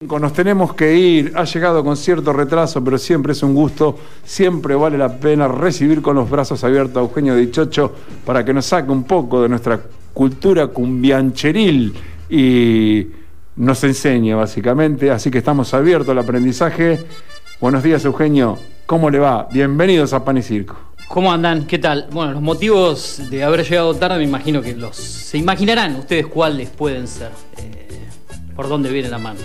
Nos tenemos que ir, ha llegado con cierto retraso, pero siempre es un gusto, siempre vale la pena recibir con los brazos abiertos a Eugenio Dichocho para que nos saque un poco de nuestra cultura cumbiancheril y nos enseñe básicamente, así que estamos abiertos al aprendizaje. Buenos días Eugenio, ¿cómo le va? Bienvenidos a Pan y Circo. ¿Cómo andan? ¿Qué tal? Bueno, los motivos de haber llegado tarde me imagino que los... Se imaginarán ustedes cuáles pueden ser, eh, por dónde viene la mano.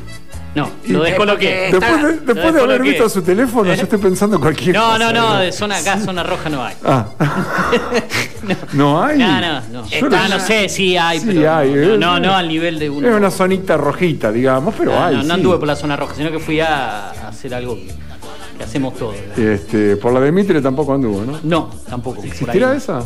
No, lo descoloqué. Después de, después de haber descoloqué. visto su teléfono, yo estoy pensando cualquier No, cosa. no, no, digo. de zona acá, zona roja no hay. Ah. no hay. No, no, no. Yo Ah, lo- no sé, sí hay, Sí pero hay, no, eh. no, no al nivel de uno. Es una zonita rojita, digamos, pero no, hay. no, no sí. anduve por la zona roja, sino que fui a hacer algo que, que hacemos todos. Este, por la de Mitre tampoco anduvo, ¿no? No, tampoco. ¿Existirá esa?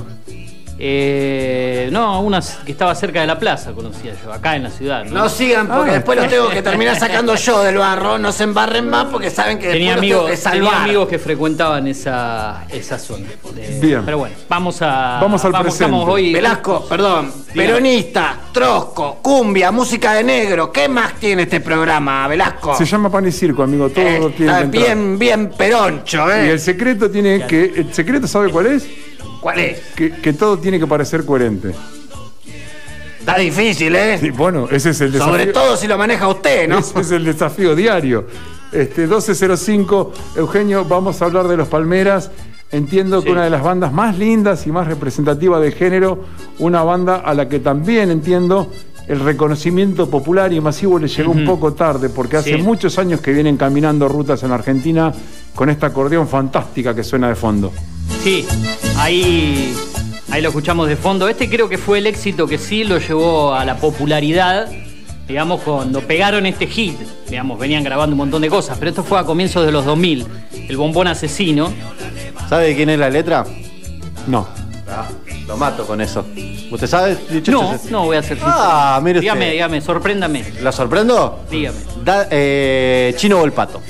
Eh, no, una que estaba cerca de la plaza, conocía yo, acá en la ciudad. ¿no? No sigan porque Ah. después los tengo que terminar sacando yo del barro. No se embarren más porque saben que Tenía los amigos, tengo que tenía salvar. amigos que frecuentaban esa, esa zona. Eh, Bien. Pero bueno, vamos a. Vamos al presente. estamos hoy. Velasco, perdón, peronista, trosco, cumbia, música de negro. ¿Qué más tiene este programa, Velasco? Se llama Pan y Circo, amigo. Todo Eh, tiene bien, bien peroncho, Y ¿eh? el secreto tiene que. ¿El secreto sabe cuál es? ¿Cuál es? Que, que todo tiene que parecer coherente. Está difícil, ¿eh? Sí, bueno, ese es el desafío. Sobre todo si lo maneja usted, ¿no? Ese es el desafío diario. Este 1205, Eugenio, vamos a hablar de los Palmeras. Entiendo que una de las bandas más lindas y más representativas de género, una banda a la que también entiendo el reconocimiento popular y masivo le llegó un poco tarde, porque hace Sí. muchos años que vienen caminando rutas en Argentina con esta acordeón fantástica que suena de fondo. Sí, ahí, ahí lo escuchamos de fondo. Este creo que fue el éxito que sí lo llevó a la popularidad. Digamos, cuando pegaron este hit, digamos, venían grabando un montón de cosas, pero esto fue a comienzos de los 2000. El bombón asesino. ¿Sabe de quién es la letra? No. Lo mato con eso. ¿Usted sabe? Dicho No, no voy a ser sincero. Ah, mire usted. Dígame, dígame, sorpréndame. ¿La sorprendo? Dígame. Da- eh, Chino Volpato.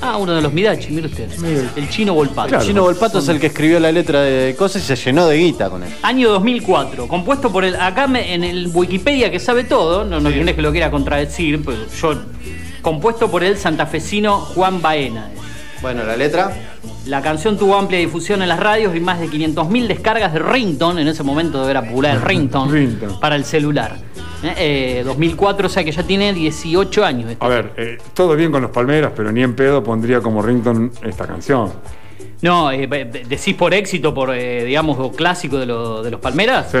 Ah, uno de los Midachi, mire usted. El chino Volpato. Claro. Chino Volpato es el que escribió la letra de cosas y se llenó de guita con él. Año 2004, compuesto por el. Acá me- en el Wikipedia que sabe todo, no, no es que lo quiera contradecir, pero yo. Compuesto por el santafesino Juan Baena. Bueno, la letra. La canción tuvo amplia difusión en las radios y más de 500.000 descargas de ringtone, en ese momento era popular el Ringtone. para el celular. Eh, eh, 2004, o sea que ya tiene 18 años. este A ver, eh, todo bien con los Palmeras, pero ni en pedo pondría como rington esta canción. No, eh, decís por éxito, por, eh, digamos, clásico de, lo- de los Palmeras. Sí.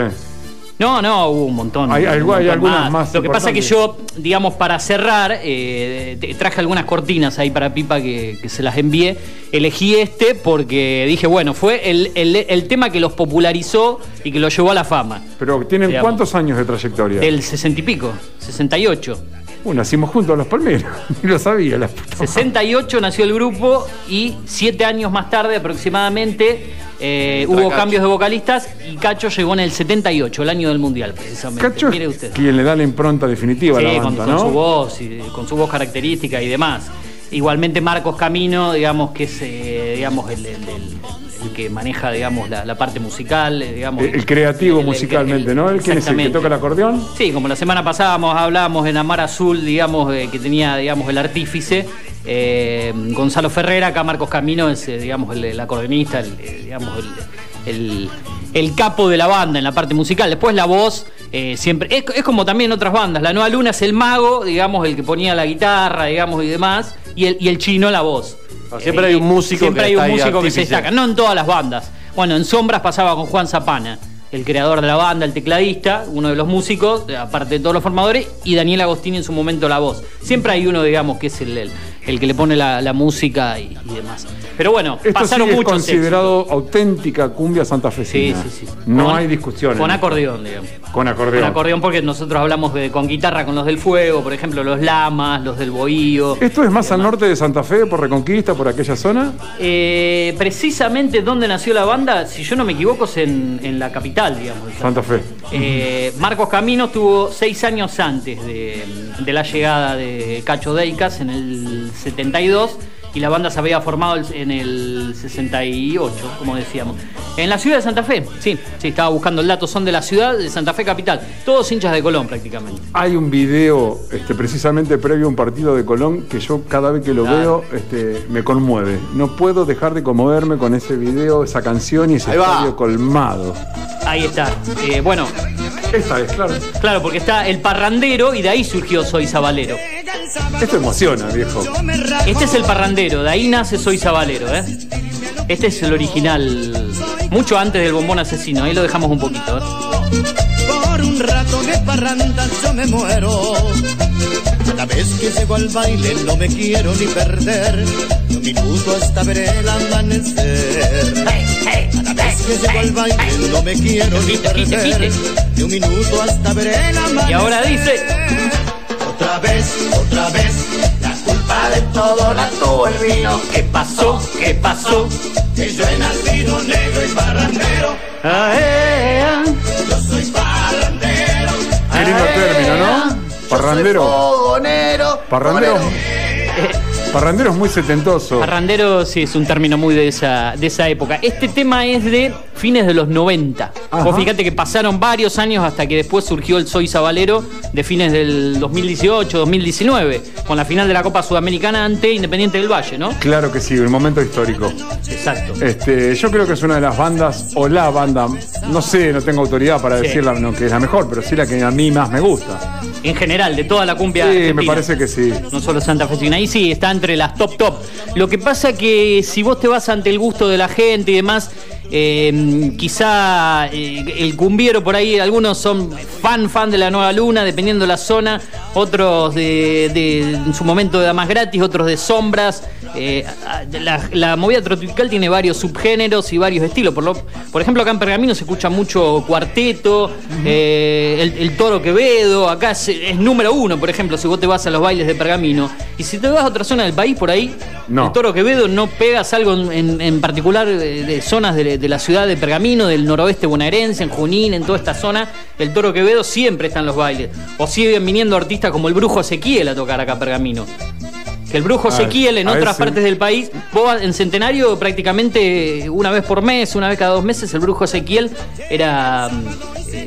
No, no, hubo un montón. Hay- hay- un montón hay algunas más Lo que pasa es que yo, digamos, para cerrar, eh, traje algunas cortinas ahí para Pipa que, que se las envié. Elegí este porque dije, bueno, fue el, el- el tema que los popularizó y que los llevó a la fama. Pero ¿tienen Digamos. cuántos años de trayectoria? Del 60 y pico, 68. Bueno, nacimos juntos a los Palmeras. Ni lo sabía la puta madre. 68 nació el grupo y siete años más tarde aproximadamente eh, hubo Cacho. cambios de vocalistas y Cacho llegó en el 78, el año del Mundial precisamente. Cacho Mire usted. quien le da la impronta definitiva Sí, a la con, banda, con ¿no? su voz, y, con su voz característica y demás. Igualmente Marcos Camino, digamos que es eh, digamos el, el- el- el que maneja digamos la, la parte musical, eh, digamos El, el creativo el- musicalmente, ¿no? ¿El quién es el que toca el acordeón? Sí, como la semana pasada hablábamos en Amar Azul, digamos, eh, que tenía, digamos, el artífice. eh, Gonzalo Ferrera, acá Marcos Camino es, eh, digamos, el, acordeonista, el, digamos, el, el- el capo de la banda en la parte musical. Después la voz, eh, siempre. Es, es como también otras bandas. La Nueva Luna es el mago, digamos, el que ponía la guitarra, digamos, y demás. Y el, y el chino la voz. Siempre hay un músico Siempre que hay un músico que se destaca. No en todas las bandas. Bueno, en Sombras pasaba con Juan Zapana, el creador de la banda, el tecladista, uno de los músicos, eh, aparte de todos los formadores, y Daniel Agostini en su momento la voz. Siempre hay uno, digamos, que es el, el, el que le pone la, la música y, y demás. Pero bueno, Esto pasaron sí es muchos considerado auténtica cumbia santafesina. Sí, sí, sí. No Con- hay discusión. Con acordeón, digamos. Con acordeón. Con acordeón porque nosotros hablamos de, con guitarra con los del fuego, por ejemplo, los lamas, los del bohío. ¿Esto es más al norte de Santa Fe, por Reconquista, por aquella zona? Eh, precisamente donde nació la banda, si yo no me equivoco, es en, en la capital, digamos. Santa Fe. Eh, Marcos Camino estuvo seis años antes de, de la llegada de Cacho Deicas en el 72 y la banda se había formado en el 68, como decíamos. En la ciudad de Santa Fe, sí, sí, estaba buscando el dato, son de la ciudad de Santa Fe capital, todos hinchas de Colón prácticamente. Hay un video este, precisamente previo a un partido de Colón que yo cada vez que lo Claro. veo este, me conmueve. No puedo dejar de conmoverme con ese video, esa canción y ese estadio colmado. Ahí está. Eh, bueno, Esta es, claro. claro, porque está el parrandero y de ahí surgió Soy Sabalero. Esto emociona, viejo. Este es el parrandero, de ahí nace Soy Sabalero, ¿eh? Este es el original, mucho antes del bombón asesino, ahí lo dejamos un poquito. ¿eh? Por un rato de parranda yo me muero. Cada vez que llego al baile no me quiero ni perder. Un minuto hasta ver el amanecer. Cada vez que llego al baile no me quiero ni perder. Ni un minuto hasta ver el amanecer. Y ahora dice, Otra vez, otra vez. La culpa de todo la tuvo el vino. ¿qué pasó? ¿Qué pasó? Que yo he nacido negro y parrandero. Yo soy parrandero. Qué lindo término, ¿no? Parrandero. Fogonero. Parrandero. Parrandero es muy setentoso. Parrandero sí es un término muy de esa, de esa época. Este tema es de fines de los 90. Ajá. Vos fíjate que pasaron varios años hasta que después surgió el Soy Sabalero de fines del 2018, 2019, con la final de la Copa Sudamericana ante Independiente del Valle, ¿no? Claro que sí, el momento histórico. Exacto. Este, yo creo que es una de las bandas, o la banda, no sé, no tengo autoridad para Sí. decirla no, que es la mejor, pero sí la que a mí más me gusta. En general, de toda la cumbia. Sí, me parece que sí. No solo Santa Fe, ahí sí, está entre las top top. Lo que pasa que si vos te vas ante el gusto de la gente y demás, eh, quizá eh, el cumbiero por ahí, algunos son fan, fan de la Nueva Luna, dependiendo de la zona, otros de, de- en su momento de Damas Gratis, otros de Sombras. Eh, la, la movida tropical tiene varios subgéneros y varios estilos. Por, lo- por ejemplo, acá en Pergamino se escucha mucho cuarteto, eh, el, el toro Quevedo, acá es, es número uno, por ejemplo, si vos te vas a los bailes de Pergamino. Y si te vas a otra zona del país, por ahí, No. el toro Quevedo no pegas algo en, en- en particular de, de zonas de, de la ciudad de Pergamino, del noroeste bonaerense, en Junín, en toda esta zona. El toro Quevedo siempre está en los bailes. O siguen viniendo artistas como el Brujo Ezequiel a tocar acá a Pergamino. Que el brujo Ezequiel en otras partes del país, vos en Centenario prácticamente una vez por mes, una vez cada dos meses, el brujo Ezequiel era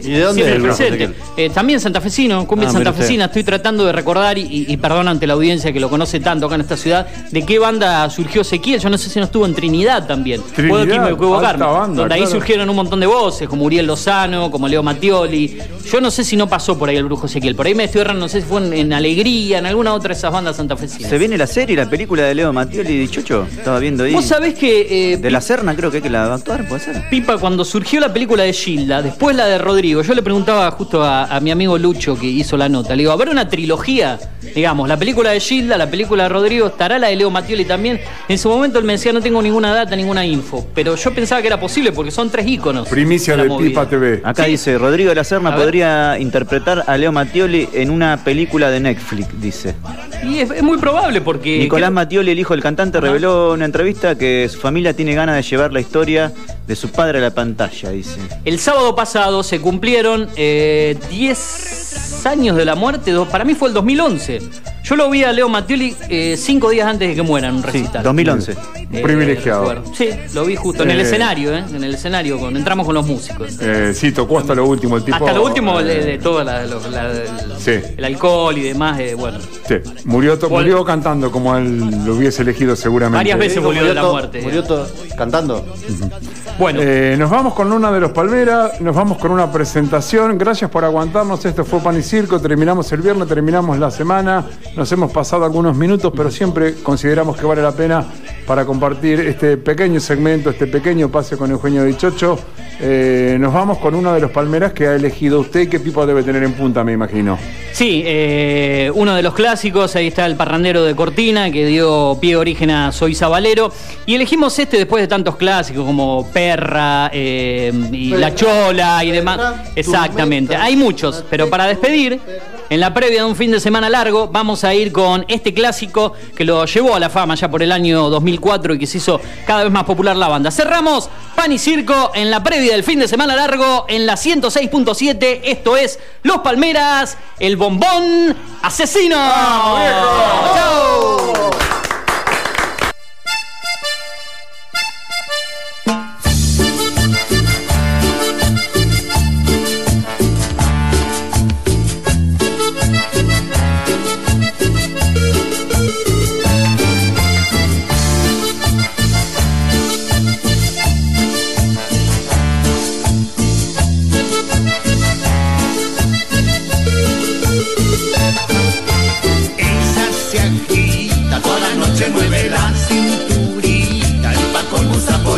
¿Y de dónde siempre es el presente. Eh, también santafesino, cumbia Ah, santafesina. Estoy tratando de recordar y, y- perdón ante la audiencia que lo conoce tanto acá en esta ciudad, de qué banda surgió Ezequiel. Yo no sé si no estuvo en Trinidad también. Puedo Trinidad, equivocarme. alta banda, donde ahí claro. surgieron un montón de voces, como Uriel Lozano, como Leo Mattioli. Yo no sé si no pasó por ahí el brujo Ezequiel. Por ahí me estoy errando, no sé si fue en, en Alegría, en alguna otra de esas bandas santafesinas. Se viene la serie, la película de Leo Mattioli y Dichocho. Estaba viendo ahí. Vos sabés que eh, De la Serna creo que es que la va a actuar, puede ser. Pipa, cuando surgió la película de Gilda, después la de Rodrigo, yo le preguntaba justo a, a mi amigo Lucho que hizo la nota, le digo, ¿habrá una trilogía? Digamos, la película de Gilda, la película de Rodrigo, ¿estará la de Leo Mattioli también? En su momento él me decía, no tengo ninguna data, ninguna info, pero yo pensaba que era posible porque son tres íconos. Primicia de. Pipa TV. Acá Sí. dice, Rodrigo de la Serna podría interpretar a Leo Mattioli en una película de Netflix, dice. Y es, es muy probable porque... Nicolás Mattioli, el hijo del cantante, reveló en una entrevista que su familia tiene ganas de llevar la historia de su padre a la pantalla, dice. El sábado pasado se cumplieron eh, 10 años de la muerte, para mí fue el 2011. Yo lo vi a Leo Mattioli eh, cinco días antes de que muera en un Sí, recital. 2011. Eh, Privilegiado. Sí, lo vi justo en el Eh. escenario, ¿eh? En el escenario, con, entramos con los músicos. Eh, sí, tocó hasta lo último el tipo. Hasta lo último de, eh, de todo la- lo- la- el, Sí. el alcohol y demás, eh, bueno. sí, murió, to- murió cantando como él lo hubiese elegido seguramente. Varias veces volvió de la muerte. Murió to- cantando. Bueno, Eh, nos vamos con una de los Palmeras, nos vamos con una presentación. Gracias por aguantarnos. Esto fue Pan y Circo. Terminamos el viernes, terminamos la semana. Nos hemos pasado algunos minutos, pero siempre consideramos que vale la pena para compartir este pequeño segmento, este pequeño pase con Eugenio Dichocho. Eh, nos vamos con uno de los Palmeras que ha elegido usted. ¿Qué pipo debe tener en punta, me imagino? Sí, eh, uno de los clásicos, ahí está el parrandero de Cortina, que dio pie origen a Soy Sabalero. Y elegimos este después de tantos clásicos como Perra eh, y La Chola y demás. Exactamente, hay muchos, pero para despedir, en la previa de un fin de semana largo, vamos a ir con este clásico que lo llevó a la fama ya por el año 2004 y que se hizo cada vez más popular la banda. Cerramos Pan y Circo en la previa del fin de semana largo en la 106.7. Esto es Los Palmeras, el bombón asesino. ¡Chao!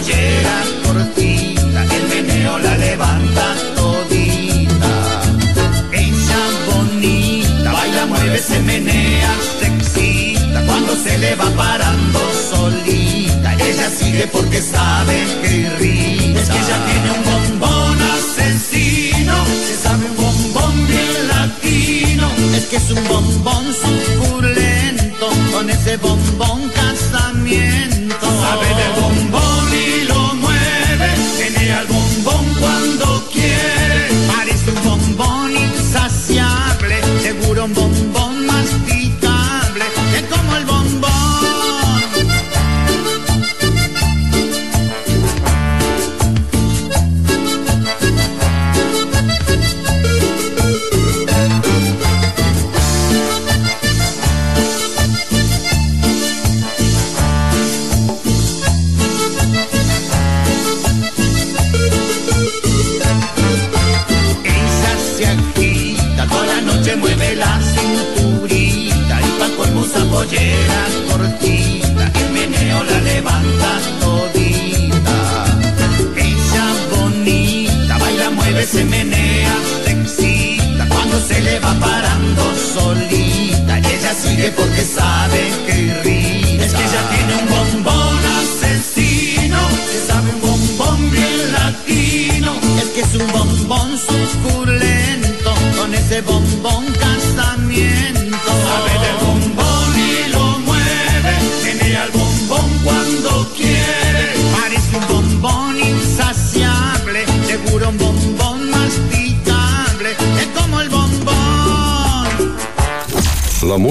Pollera cortita, el meneo la levanta todita. Ella bonita, baila, mueve, se menea, se excita, cuando se le va parando solita, ella sigue porque sabe que irrita. Es que ella tiene un bombón asesino, se sabe un bombón bien latino, es que es un bombón suculento, con ese bombón casamiento. pollera cortita, el meneo la levanta todita. Ella bonita, baila, mueve, se menea, te excita, cuando se le va parando solita. Ella sigue porque sabe que irrita. Es que ella tiene un bombón asesino, que sabe un bombón bien latino. Es que es un bombón suculento